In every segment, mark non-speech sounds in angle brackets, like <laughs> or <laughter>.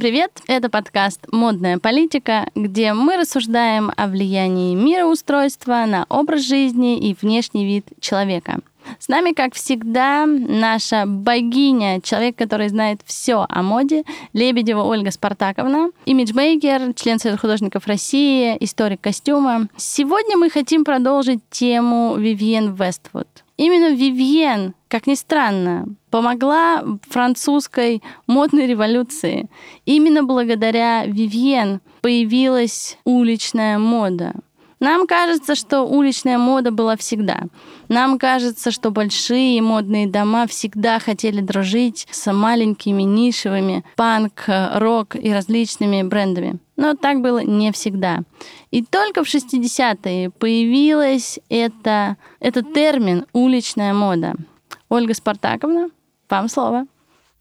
Привет! Это подкаст «Модная политика», где мы рассуждаем о влиянии мироустройства на образ жизни и внешний вид человека. С нами, как всегда, наша богиня, человек, который знает все о моде, Лебедева Ольга Спартаковна, имиджмейкер, член Союза художников России, историк костюма. Сегодня мы хотим продолжить тему Вивьен Вествуд. Именно Вивьен, как ни странно, помогла французской модной революции. Именно благодаря Вивьен появилась уличная мода. Нам кажется, что уличная мода была всегда. Нам кажется, что большие модные дома всегда хотели дружить с маленькими нишевыми панк, рок и различными брендами. Но так было не всегда. И только в 60-е появилась это, этот термин «уличная мода». Ольга Спартаковна, вам слово.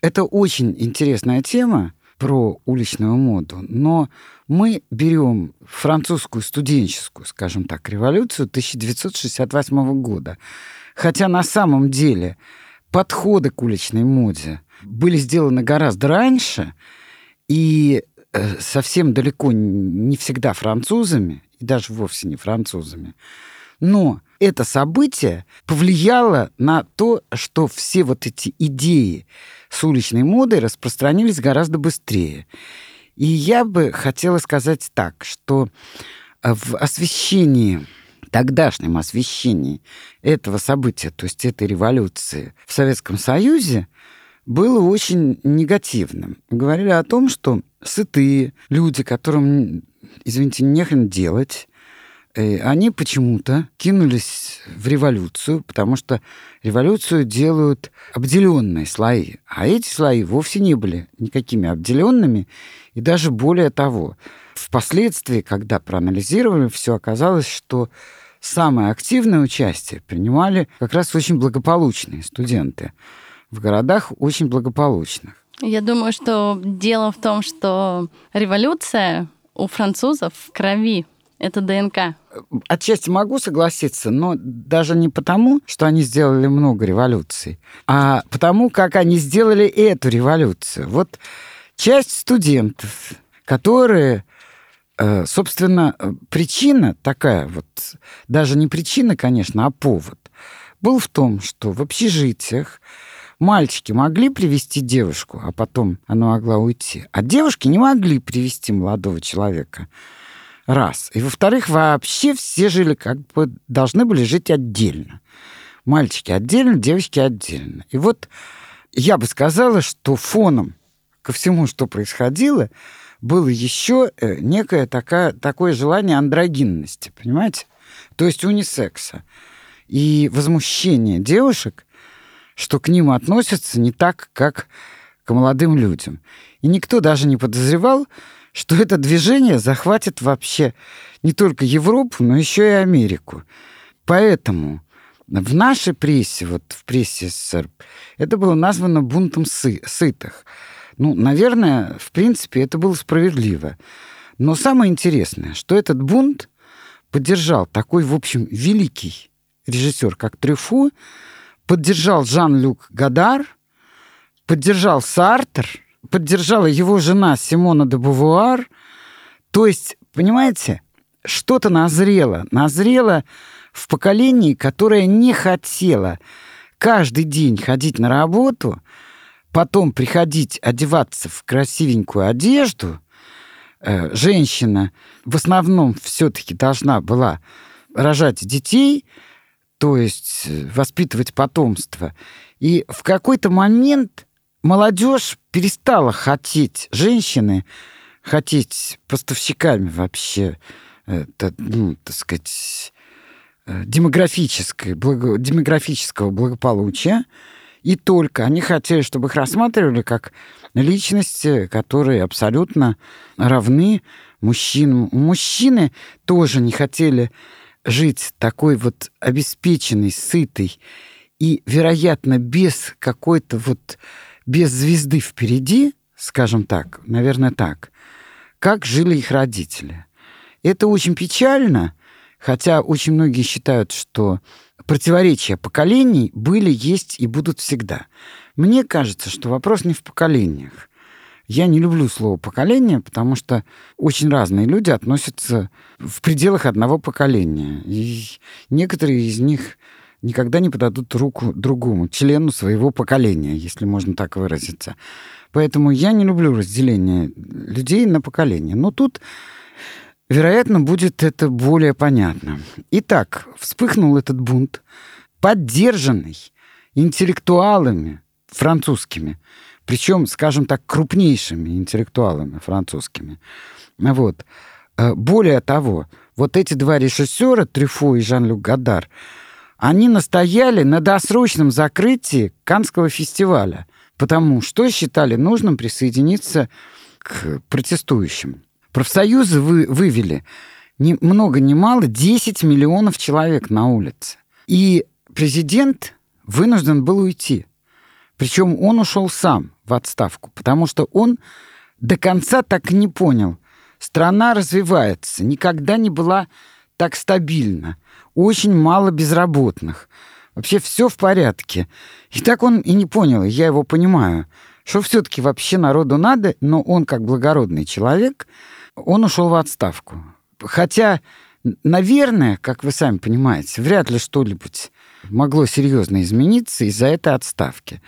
Это очень интересная тема про уличную моду, но мы берем французскую студенческую, скажем так, революцию 1968 года. Хотя на самом деле подходы к уличной моде были сделаны гораздо раньше, и совсем далеко не всегда французами, и даже вовсе не французами. Но это событие повлияло на то, что все вот эти идеи с уличной модой распространились гораздо быстрее. И я бы хотела сказать так, что э, в освещении тогдашнем освещении этого события, то есть этой революции в Советском Союзе, было очень негативным. Говорили о том, что сытые люди, которым, извините, нехрен делать, Э, они почему-то кинулись в революцию, потому что революцию делают обделенные слои. А эти слои вовсе не были никакими обделенными. И даже более того, впоследствии, когда проанализировали, все оказалось, что самое активное участие принимали как раз очень благополучные студенты в городах очень благополучных. Я думаю, что дело в том, что революция у французов в крови. Это ДНК. Отчасти могу согласиться, но даже не потому, что они сделали много революций, а потому, как они сделали эту революцию. Вот часть студентов, которые э, собственно, причина такая вот, даже не причина, конечно, а повод, был в том, что в общежитиях мальчики могли привести девушку, а потом она могла уйти, а девушки не могли привести молодого человека. Раз. И во-вторых, вообще все жили как бы должны были жить отдельно. Мальчики отдельно, девочки отдельно. И вот я бы сказала, что фоном ко всему, что происходило, было еще э, некое такое, такое желание андрогинности, понимаете? То есть унисекса. И возмущение девушек, что к ним относятся не так, как к молодым людям. И никто даже не подозревал, что это движение захватит вообще не только Европу, но еще и Америку. Поэтому в нашей прессе, вот в прессе СССР, это было названо бунтом сы сытых. Ну, наверное, в принципе, это было справедливо. Но самое интересное, что этот бунт поддержал такой, в общем, великий режиссер, как Трюфу, поддержал Жан-Люк Гадар, поддержал Сартер – поддержала его жена Симона де Бувуар. То есть, понимаете, что-то назрело. Назрело в поколении, которое не хотело каждый день ходить на работу, потом приходить одеваться в красивенькую одежду. Э, женщина в основном все-таки должна была рожать детей, то есть э, воспитывать потомство. И в какой-то момент молодежь перестала хотеть, женщины хотеть поставщиками вообще, это, ну, так сказать, э, демографической, благо, демографического благополучия, и только они хотели, чтобы их рассматривали как личности, которые абсолютно равны мужчинам. Мужчины тоже не хотели жить такой вот обеспеченной, сытой и, вероятно, без какой-то вот без звезды впереди, скажем так, наверное, так, как жили их родители. Это очень печально, хотя очень многие считают, что противоречия поколений были, есть и будут всегда. Мне кажется, что вопрос не в поколениях. Я не люблю слово «поколение», потому что очень разные люди относятся в пределах одного поколения. И некоторые из них никогда не подадут руку другому, члену своего поколения, если можно так выразиться. Поэтому я не люблю разделение людей на поколения. Но тут, вероятно, будет это более понятно. Итак, вспыхнул этот бунт, поддержанный интеллектуалами французскими, причем, скажем так, крупнейшими интеллектуалами французскими. Вот. Э, более того, вот эти два режиссера, Трюфо и Жан-Люк Гадар, они настояли на досрочном закрытии Канского фестиваля, потому что считали нужным присоединиться к протестующим. Профсоюзы вы, вывели ни много ни мало 10 миллионов человек на улице. И президент вынужден был уйти. Причем он ушел сам в отставку, потому что он до конца так и не понял. Страна развивается, никогда не была так стабильна. Очень мало безработных. Вообще все в порядке. И так он и не понял, я его понимаю, что все-таки вообще народу надо, но он, как благородный человек, он ушел в отставку. Хотя, наверное, как вы сами понимаете, вряд ли что-нибудь могло серьезно измениться из-за этой отставки.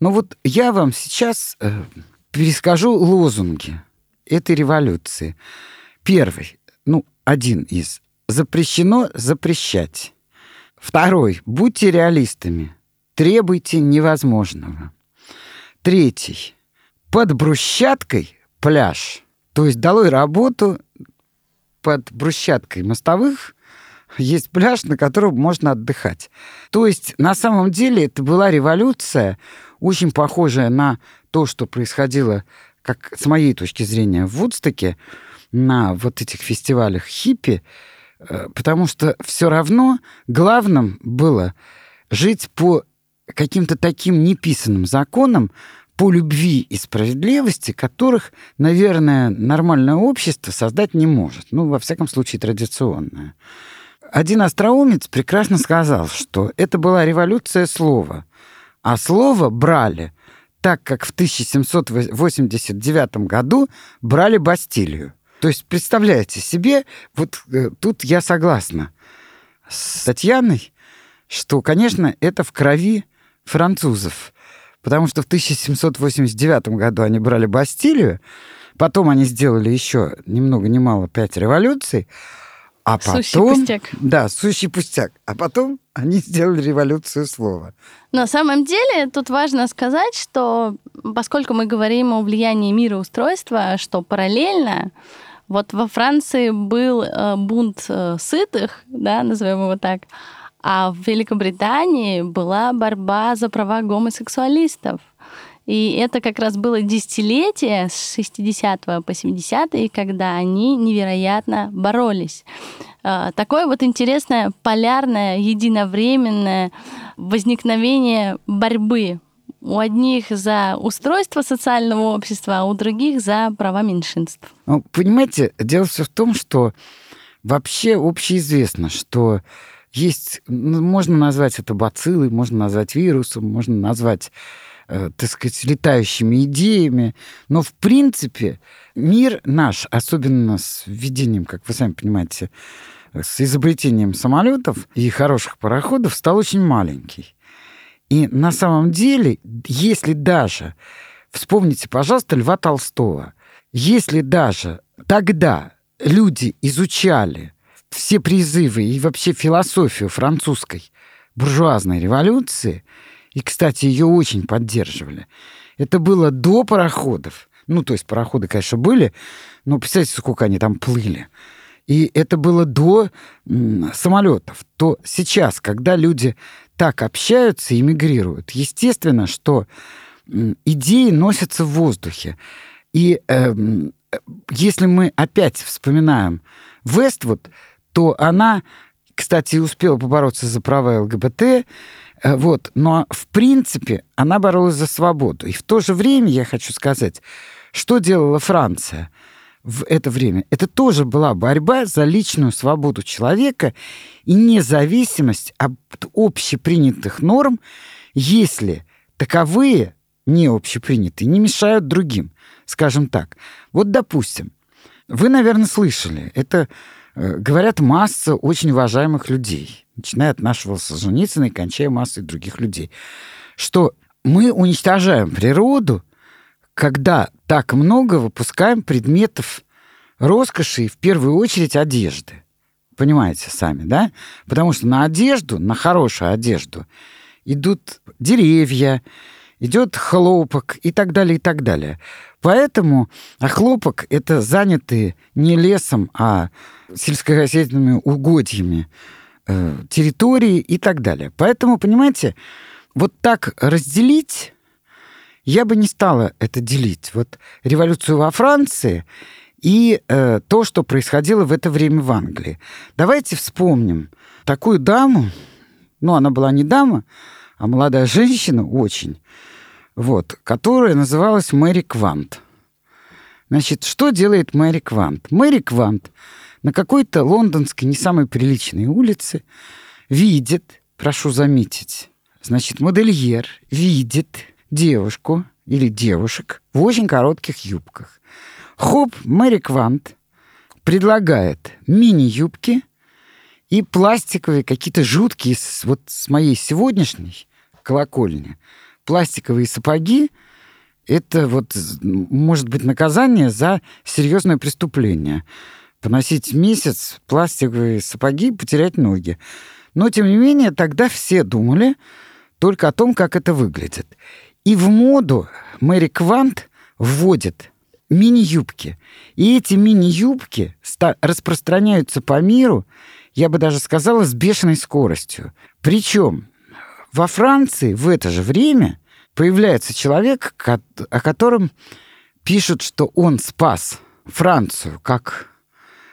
Но вот я вам сейчас э, перескажу лозунги этой революции. Первый, ну, один из. Запрещено запрещать. Второй, будьте реалистами. Требуйте невозможного. Третий, под брусчаткой пляж. То есть долой работу под брусчаткой мостовых есть пляж, на котором можно отдыхать. То есть на самом деле это была революция, очень похожая на то, что происходило, как с моей точки зрения, в Вудстоке, на вот этих фестивалях хиппи, э, потому что все равно главным было жить по каким-то таким неписанным законам, по любви и справедливости, которых, наверное, нормальное общество создать не может. Ну, во всяком случае, традиционное. Один остроумец прекрасно сказал, что это была революция слова, а слово брали так, как в 1789 году брали Бастилию. То есть, представляете себе, вот э, тут я согласна с Татьяной, что, конечно, это в крови французов. Потому что в 1789 году они брали Бастилию, потом они сделали еще ни много ни мало пять революций, а потом... Сущий пустяк. Да, сущий пустяк. А потом они <laughs> сделали революцию слова. На самом деле тут важно сказать, что поскольку мы говорим о влиянии мироустройства, что параллельно вот во Франции был э, бунт э, сытых, да, назовем его так, а в Великобритании была борьба за права гомосексуалистов. И это как раз было десятилетие с 60 по 70 когда они невероятно боролись. А, такое вот интересное полярное, единовременное возникновение борьбы у одних за устройство социального общества, а у других за права меньшинств. Ну, понимаете, дело все в том, что вообще общеизвестно, что есть, можно назвать это бациллой, можно назвать вирусом, можно назвать так сказать, летающими идеями. Но, в принципе, мир наш, особенно с введением, как вы сами понимаете, с изобретением самолетов и хороших пароходов, стал очень маленький. И на самом деле, если даже, вспомните, пожалуйста, Льва Толстого, если даже тогда люди изучали все призывы и вообще философию французской буржуазной революции, и, кстати, ее очень поддерживали. Это было до пароходов. Ну, то есть пароходы, конечно, были, но представьте, сколько они там плыли. И это было до самолетов. То сейчас, когда люди так общаются и мигрируют, естественно, что идеи носятся в воздухе. И э, если мы опять вспоминаем Вествуд, то она, кстати, успела побороться за права ЛГБТ, вот. Но, в принципе, она боролась за свободу. И в то же время, я хочу сказать, что делала Франция в это время? Это тоже была борьба за личную свободу человека и независимость от общепринятых норм, если таковые не общепринятые, не мешают другим, скажем так. Вот, допустим, вы, наверное, слышали, это э, говорят масса очень уважаемых людей, начиная от нашего Солженицына и кончая массой других людей, что мы уничтожаем природу, когда так много выпускаем предметов роскоши и в первую очередь одежды. Понимаете сами, да? Потому что на одежду, на хорошую одежду идут деревья, идет хлопок и так далее, и так далее. Поэтому а хлопок — это занятые не лесом, а сельскохозяйственными угодьями э, территории и так далее. Поэтому, понимаете, вот так разделить я бы не стала это делить. Вот революцию во Франции и э, то, что происходило в это время в Англии. Давайте вспомним такую даму, ну, она была не дама, а молодая женщина очень, вот, которая называлась Мэри Квант. Значит, что делает Мэри Квант? Мэри Квант на какой-то лондонской, не самой приличной улице видит, прошу заметить, значит, модельер видит девушку или девушек в очень коротких юбках. Хоп, Мэри Квант предлагает мини-юбки и пластиковые какие-то жуткие, вот с моей сегодняшней колокольни, пластиковые сапоги, это вот может быть наказание за серьезное преступление. Поносить месяц пластиковые сапоги, потерять ноги. Но, тем не менее, тогда все думали только о том, как это выглядит. И в моду Мэри Квант вводит мини-юбки. И эти мини-юбки распространяются по миру, я бы даже сказала, с бешеной скоростью. Причем во Франции в это же время появляется человек, о котором пишут, что он спас Францию как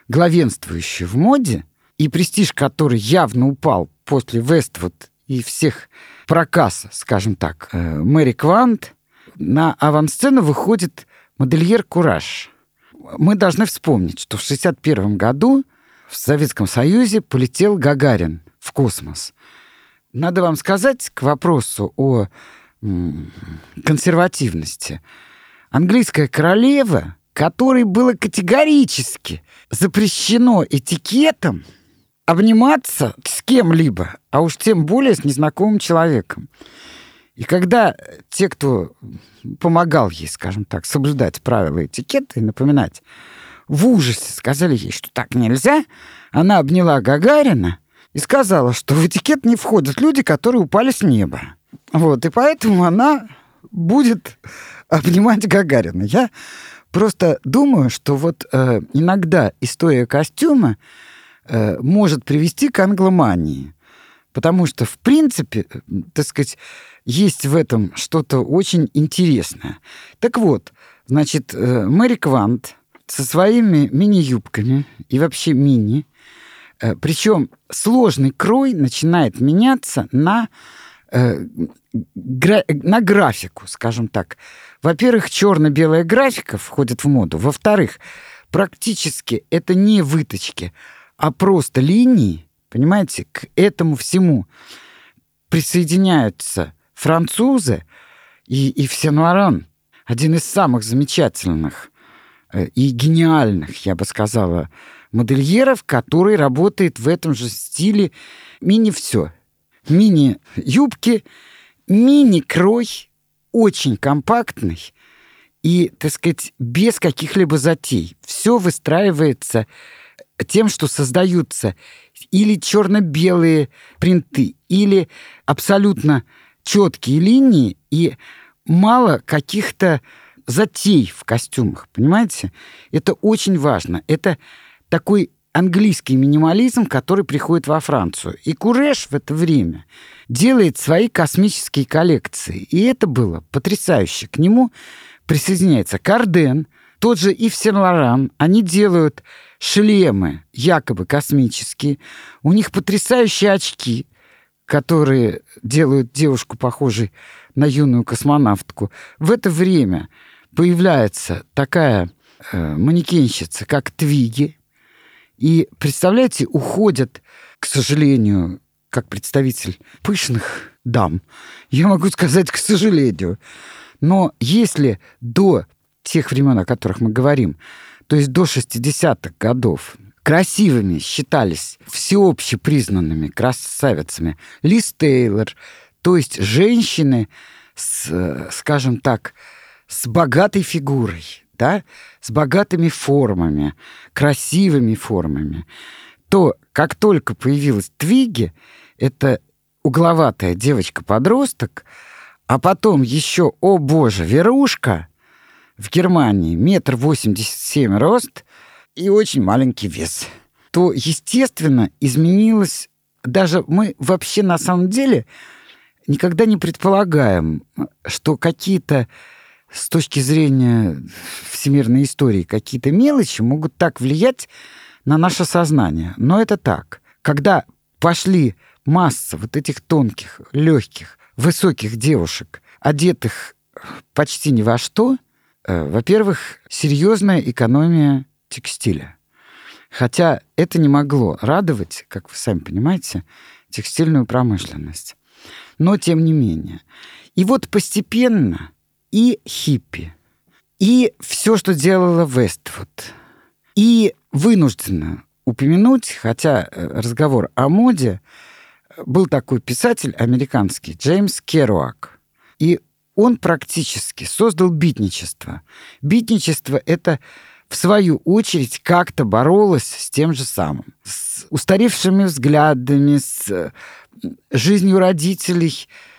главенствующую в моде, и престиж, который явно упал после Вествуд и всех проказ, скажем так, э, Мэри Квант, на авансцену выходит модельер Кураж. Мы должны вспомнить, что в 1961 году в Советском Союзе полетел Гагарин в космос. Надо вам сказать к вопросу о консервативности. Английская королева, которой было категорически запрещено этикетом обниматься с кем-либо, а уж тем более с незнакомым человеком. И когда те, кто помогал ей, скажем так, соблюдать правила этикета и напоминать, в ужасе сказали ей, что так нельзя, она обняла Гагарина – и сказала, что в этикет не входят люди, которые упали с неба. Вот, и поэтому она будет обнимать Гагарина. Я просто думаю, что вот э, иногда история костюма э, может привести к англомании. Потому что, в принципе, так сказать, есть в этом что-то очень интересное. Так вот, значит, э, Мэри Квант со своими мини-юбками и вообще мини Э, Причем сложный крой начинает меняться на, э, на графику, скажем так. Во-первых, черно-белая графика входит в моду. Во-вторых, практически это не выточки, а просто линии, понимаете, к этому всему присоединяются французы и, и Сен-Лоран, один из самых замечательных э, и гениальных, я бы сказала, модельеров, который работает в этом же стиле мини-все. Мини-юбки, мини-крой, очень компактный и, так сказать, без каких-либо затей. Все выстраивается тем, что создаются или черно-белые принты, или абсолютно четкие линии и мало каких-то затей в костюмах, понимаете? Это очень важно. Это такой английский минимализм, который приходит во Францию. И Куреш в это время делает свои космические коллекции. И это было потрясающе. К нему присоединяется Карден, тот же Ив Сен-Лоран. Они делают шлемы якобы космические. У них потрясающие очки, которые делают девушку похожей на юную космонавтку. В это время появляется такая э, манекенщица, как Твиги, и, представляете, уходят, к сожалению, как представитель пышных дам, я могу сказать, к сожалению, Но если до тех времен, о которых мы говорим, то есть до 60-х годов, красивыми считались всеобще признанными красавицами Лиз Тейлор, то есть женщины с, скажем так, с богатой фигурой, да, с богатыми формами, красивыми формами, то как только появилась Твиги, это угловатая девочка-подросток, а потом еще, о боже, Верушка в Германии, метр восемьдесят семь рост и очень маленький вес, то, естественно, изменилось даже мы вообще на самом деле никогда не предполагаем, что какие-то с точки зрения всемирной истории какие-то мелочи могут так влиять на наше сознание. Но это так. Когда пошли масса вот этих тонких, легких, высоких девушек, одетых почти ни во что, э, во-первых, серьезная экономия текстиля. Хотя это не могло радовать, как вы сами понимаете, текстильную промышленность. Но тем не менее. И вот постепенно и хиппи, и все, что делала Вествуд, и вынуждена упомянуть, хотя э, разговор о моде, был такой писатель американский Джеймс Керуак. И он практически создал битничество. Битничество — это в свою очередь как-то боролось с тем же самым. С устаревшими взглядами, с э, жизнью родителей — Э,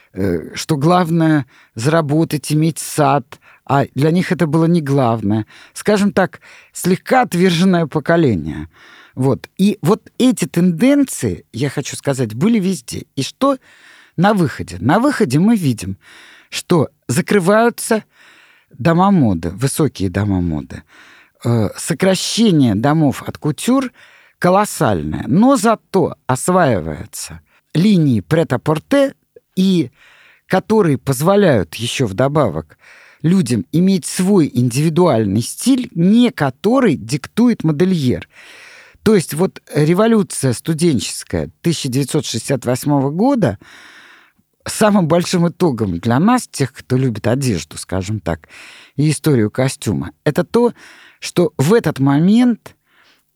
что главное заработать, иметь сад, а для них это было не главное. Скажем так, слегка отверженное поколение. Вот. И вот эти тенденции, я хочу сказать, были везде. И что на выходе? На выходе мы видим, что закрываются дома моды, высокие дома моды. Э, сокращение домов от кутюр колоссальное, но зато осваиваются линии прет-а-порте и которые позволяют еще вдобавок людям иметь свой индивидуальный стиль, не который диктует модельер. То есть вот революция студенческая 1968 года самым большим итогом для нас, тех, кто любит одежду, скажем так, и историю костюма, это то, что в этот момент,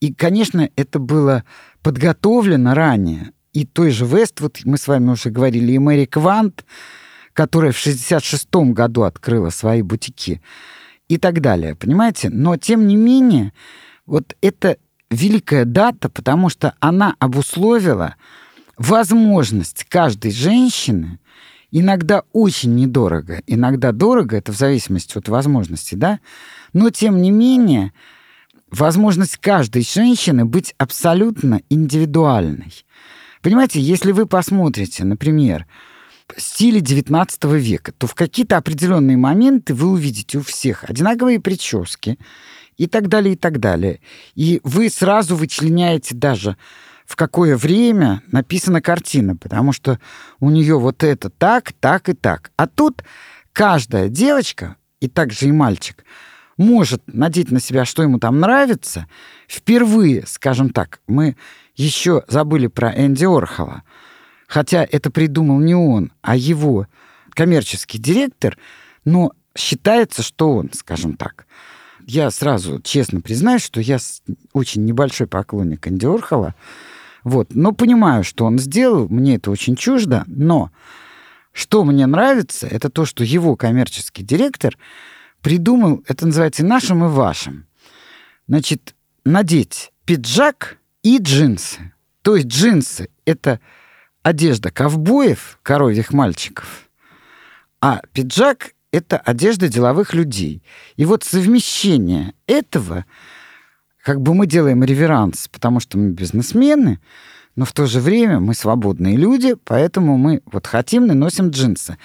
и, конечно, это было подготовлено ранее, и той же Вествуд, мы с вами уже говорили, и Мэри Квант, которая в 66 году открыла свои бутики и так далее, понимаете? Но, тем не менее, вот это великая дата, потому что она обусловила возможность каждой женщины, иногда очень недорого, иногда дорого, это в зависимости от возможностей, да, но, тем не менее, возможность каждой женщины быть абсолютно индивидуальной. Понимаете, если вы посмотрите, например, стиле 19 века, то в какие-то определенные моменты вы увидите у всех одинаковые прически и так далее, и так далее. И вы сразу вычленяете даже в какое время написана картина, потому что у нее вот это так, так и так. А тут каждая девочка, и также и мальчик, может надеть на себя, что ему там нравится. Впервые, скажем так, мы еще забыли про Энди Орхола. Хотя это придумал не он, а его коммерческий директор, но считается, что он, скажем так. Я сразу честно признаюсь, что я очень небольшой поклонник Энди Орхола, вот, но понимаю, что он сделал, мне это очень чуждо, но что мне нравится, это то, что его коммерческий директор придумал, это называется нашим и вашим. Значит, надеть пиджак и джинсы. То есть джинсы — это одежда ковбоев, коровьих мальчиков, а пиджак — это одежда деловых людей. И вот совмещение этого, как бы мы делаем реверанс, потому что мы бизнесмены, но в то же время мы свободные люди, поэтому мы вот хотим и носим джинсы.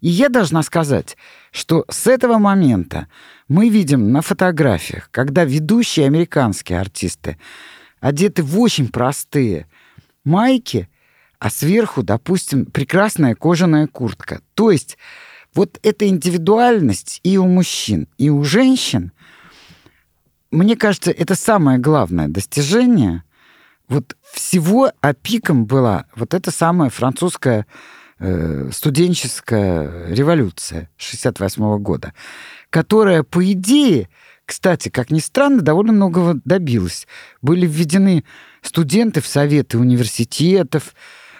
И я должна сказать, что с этого момента мы видим на фотографиях, когда ведущие американские артисты одеты в очень простые майки, а сверху, допустим, прекрасная кожаная куртка. То есть вот эта индивидуальность и у мужчин, и у женщин, мне кажется, это самое главное достижение вот всего опиком была вот эта самая французская э, студенческая революция 68 года, которая, по идее, кстати, как ни странно, довольно многого добилась. Были введены студенты в советы университетов,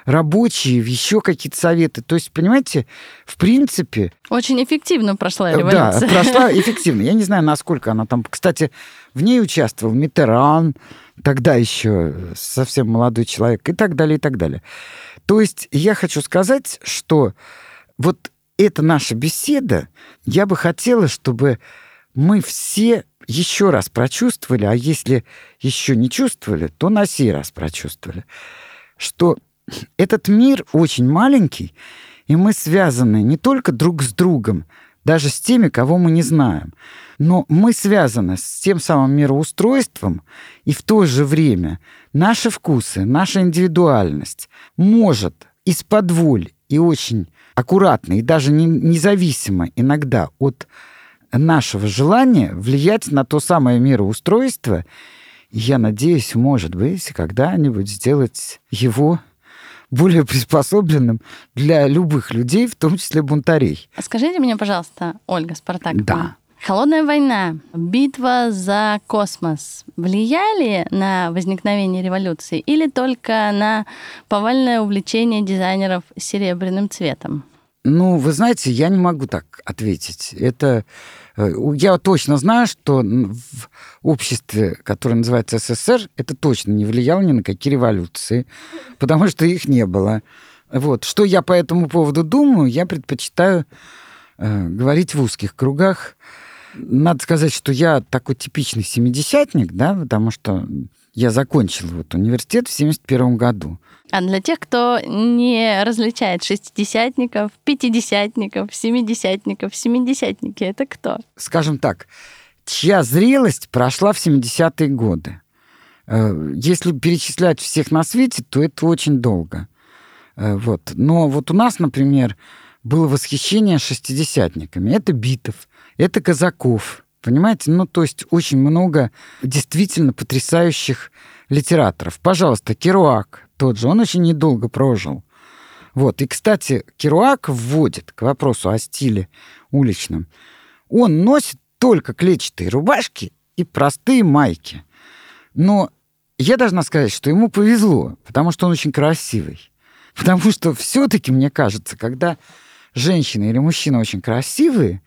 рабочие, еще какие-то советы. То есть, понимаете, в принципе... Очень эффективно прошла э, революция. Да, прошла <laughs> эффективно. Я не знаю, насколько она там... Кстати, в ней участвовал Митеран, тогда еще совсем молодой человек, и так далее, и так далее. То есть я хочу сказать, что вот эта наша беседа, я бы хотела, чтобы мы все еще раз прочувствовали, а если еще не чувствовали, то на сей раз прочувствовали, что этот мир очень маленький, и мы связаны не только друг с другом, даже с теми, кого мы не знаем, но мы связаны с тем самым мироустройством, и в то же время наши вкусы, наша индивидуальность может из-под воль и очень аккуратно, и даже не, независимо иногда от нашего желания влиять на то самое мироустройство, я надеюсь, может быть, когда-нибудь сделать его более приспособленным для любых людей, в том числе бунтарей. Скажите мне, пожалуйста, Ольга Спартак. Да. Холодная война, битва за космос влияли на возникновение революции или только на повальное увлечение дизайнеров серебряным цветом? Ну, вы знаете, я не могу так ответить. Это я точно знаю, что в обществе, которое называется СССР, это точно не влияло ни на какие революции, потому что их не было. Вот. Что я по этому поводу думаю, я предпочитаю э, говорить в узких кругах. Надо сказать, что я такой типичный семидесятник, да, потому что я закончил вот университет в 71 году. А для тех, кто не различает шестидесятников, пятидесятников, семидесятников, семидесятники, это кто? Скажем так, чья зрелость прошла в 70-е годы. Э, если перечислять всех на свете, то это очень долго. Э, вот. Но вот у нас, например, было восхищение шестидесятниками. Это Битов, это Казаков, понимаете? Ну, то есть очень много действительно потрясающих литераторов. Пожалуйста, Керуак тот же, он очень недолго прожил. Вот. И, кстати, Керуак вводит к вопросу о стиле уличном. Он носит только клетчатые рубашки и простые майки. Но я должна сказать, что ему повезло, потому что он очень красивый. <laughs> Потому что все-таки, мне кажется, когда женщина или мужчина очень красивые,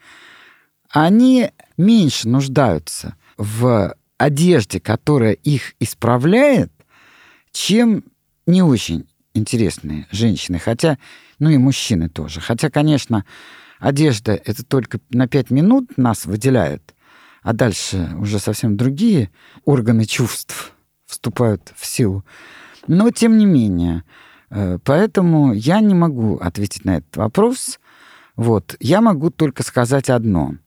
они меньше нуждаются в одежде, которая их исправляет, чем не очень интересные женщины, хотя, ну и мужчины тоже. Хотя, конечно, одежда это только на пять минут нас выделяет, а дальше уже совсем другие органы чувств вступают в силу. Но, тем не менее, э, поэтому я не могу ответить на этот вопрос. Вот. Я могу только сказать одно –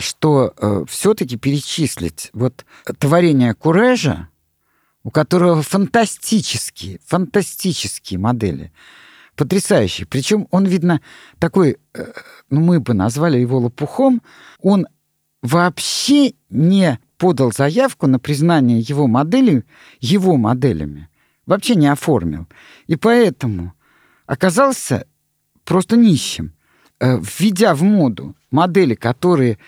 что э, все-таки перечислить вот творение Курежа, у которого фантастические, фантастические модели, потрясающие. Причем он, видно, такой, э, ну, мы бы назвали его лопухом, он вообще не подал заявку на признание его модели его моделями. Вообще не оформил. И поэтому оказался просто нищим. Э, введя в моду модели, которые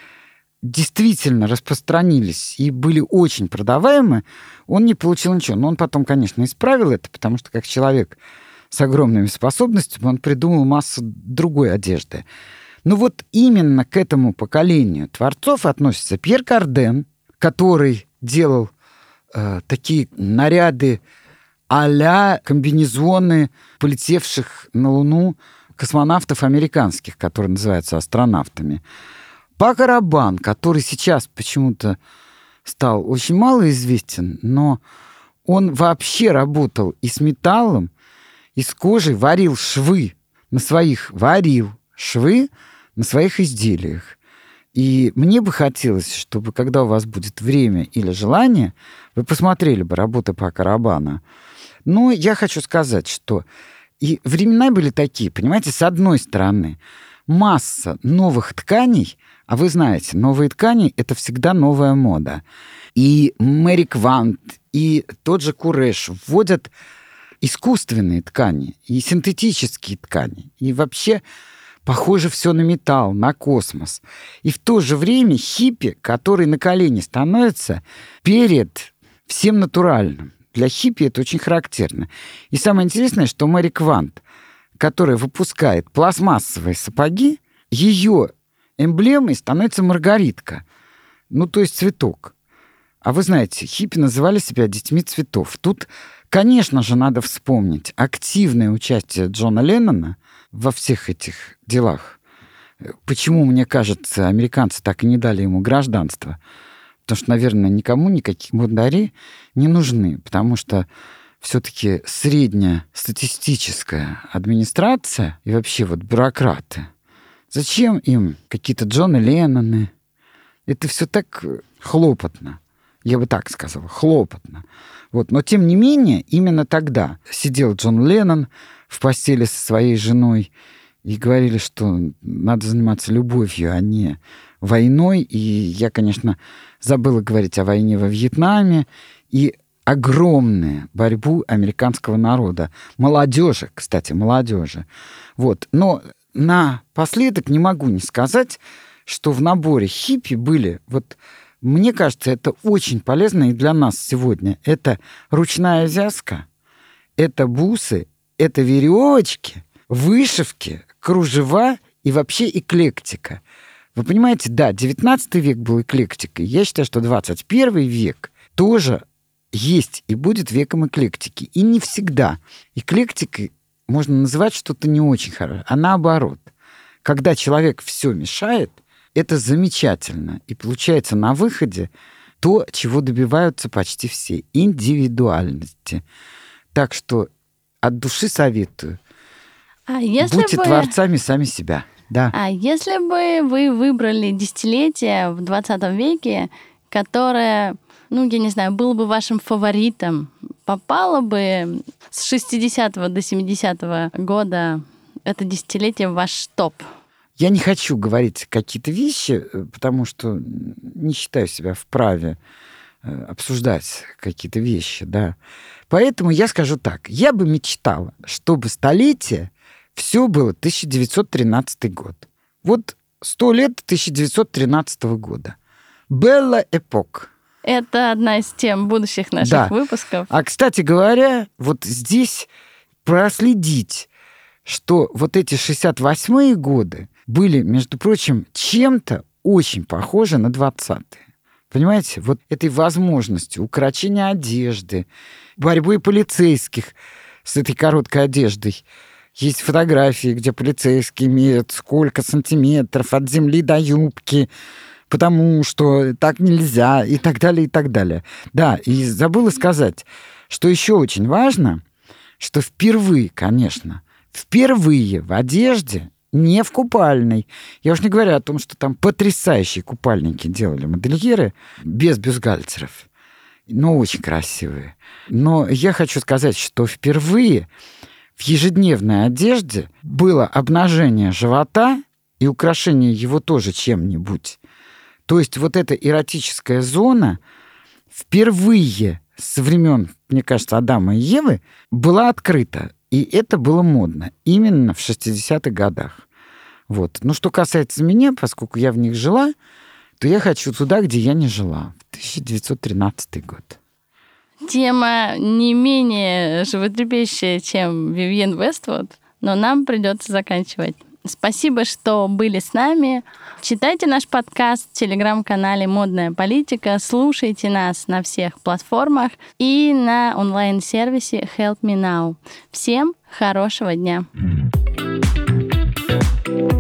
действительно распространились и были очень продаваемы, он не получил ничего. Но он потом, конечно, исправил это, потому что как человек с огромными способностями он придумал массу другой одежды. Но вот именно к этому поколению творцов относится Пьер Карден, который делал э, такие наряды а комбинезоны полетевших на Луну космонавтов американских, которые называются астронавтами. Пака Рабан, который сейчас почему-то стал очень мало известен, но он вообще работал и с металлом, и с кожей, варил швы на своих, варил швы на своих изделиях. И мне бы хотелось, чтобы когда у вас будет время или желание, вы посмотрели бы работы Пака Рабана. Но я хочу сказать, что и времена были такие, понимаете, с одной стороны, масса новых тканей, а вы знаете, новые ткани — это всегда новая мода. И Мэри Квант, и тот же Куреш вводят искусственные ткани и синтетические ткани. И вообще похоже все на металл, на космос. И в то же время хиппи, который на колени становится перед всем натуральным. Для хиппи это очень характерно. И самое интересное, что Мэри Квант, которая выпускает пластмассовые сапоги, ее эмблемой становится маргаритка. Ну, то есть цветок. А вы знаете, хиппи называли себя детьми цветов. Тут, конечно же, надо вспомнить активное участие Джона Леннона во всех этих делах. Почему, мне кажется, американцы так и не дали ему гражданство? Потому что, наверное, никому никакие мудари не нужны, потому что все-таки средняя статистическая администрация и вообще вот бюрократы, зачем им какие-то Джоны Ленноны? Это все так хлопотно. Я бы так сказал, хлопотно. Вот. Но тем не менее, именно тогда сидел Джон Леннон в постели со своей женой и говорили, что надо заниматься любовью, а не войной. И я, конечно, забыла говорить о войне во Вьетнаме и огромную борьбу американского народа. Молодежи, кстати, молодежи. Вот. Но напоследок не могу не сказать, что в наборе хиппи были вот мне кажется, это очень полезно и для нас сегодня. Это ручная вязка, это бусы, это веревочки, вышивки, кружева и вообще эклектика. Вы понимаете, да, 19 век был эклектикой. Я считаю, что 21 век тоже есть и будет веком эклектики. И не всегда эклектикой можно называть что-то не очень хорошее, а наоборот. Когда человек все мешает – это замечательно. И получается на выходе то, чего добиваются почти все – индивидуальности. Так что от души советую. А если Будьте бы... творцами сами себя. Да. А если бы вы выбрали десятилетие в 20 веке, которое, ну, я не знаю, было бы вашим фаворитом, попало бы с 60 до 70 года это десятилетие в ваш топ – я не хочу говорить какие-то вещи, э, потому что не считаю себя вправе э, обсуждать какие-то вещи, да. Поэтому я скажу так. Я бы мечтала, чтобы столетие все было 1913 год. Вот сто лет 1913 года. Белла эпок. Это одна из тем будущих наших да. выпусков. А, кстати говоря, вот здесь проследить, что вот эти 68-е годы, были, между прочим, чем-то очень похожи на 20-е. Понимаете, вот этой возможностью укорочения одежды, борьбы полицейских с этой короткой одеждой. Есть фотографии, где полицейские меряют сколько сантиметров от земли до юбки, потому что так нельзя, и так далее, и так далее. Да, и забыла сказать, что еще очень важно, что впервые, конечно, впервые в одежде не в купальной. Я уж не говорю о том, что там потрясающие купальники делали модельеры без бюстгальтеров. Но очень красивые. Но я хочу сказать, что впервые в ежедневной одежде было обнажение живота и украшение его тоже чем-нибудь. То есть вот эта эротическая зона впервые со времен, мне кажется, Адама и Евы была открыта. И это было модно именно в 60-х годах. Вот. Ну, что касается меня, поскольку я в них жила, то я хочу туда, где я не жила, в 1913 год. Тема не менее животрепещущая, чем Вивьен Вествуд, но нам придется заканчивать. Спасибо, что были с нами. Читайте наш подкаст в телеграм-канале «Модная политика», слушайте нас на всех платформах и на онлайн-сервисе Help Me Now. Всем хорошего дня! Mm-hmm.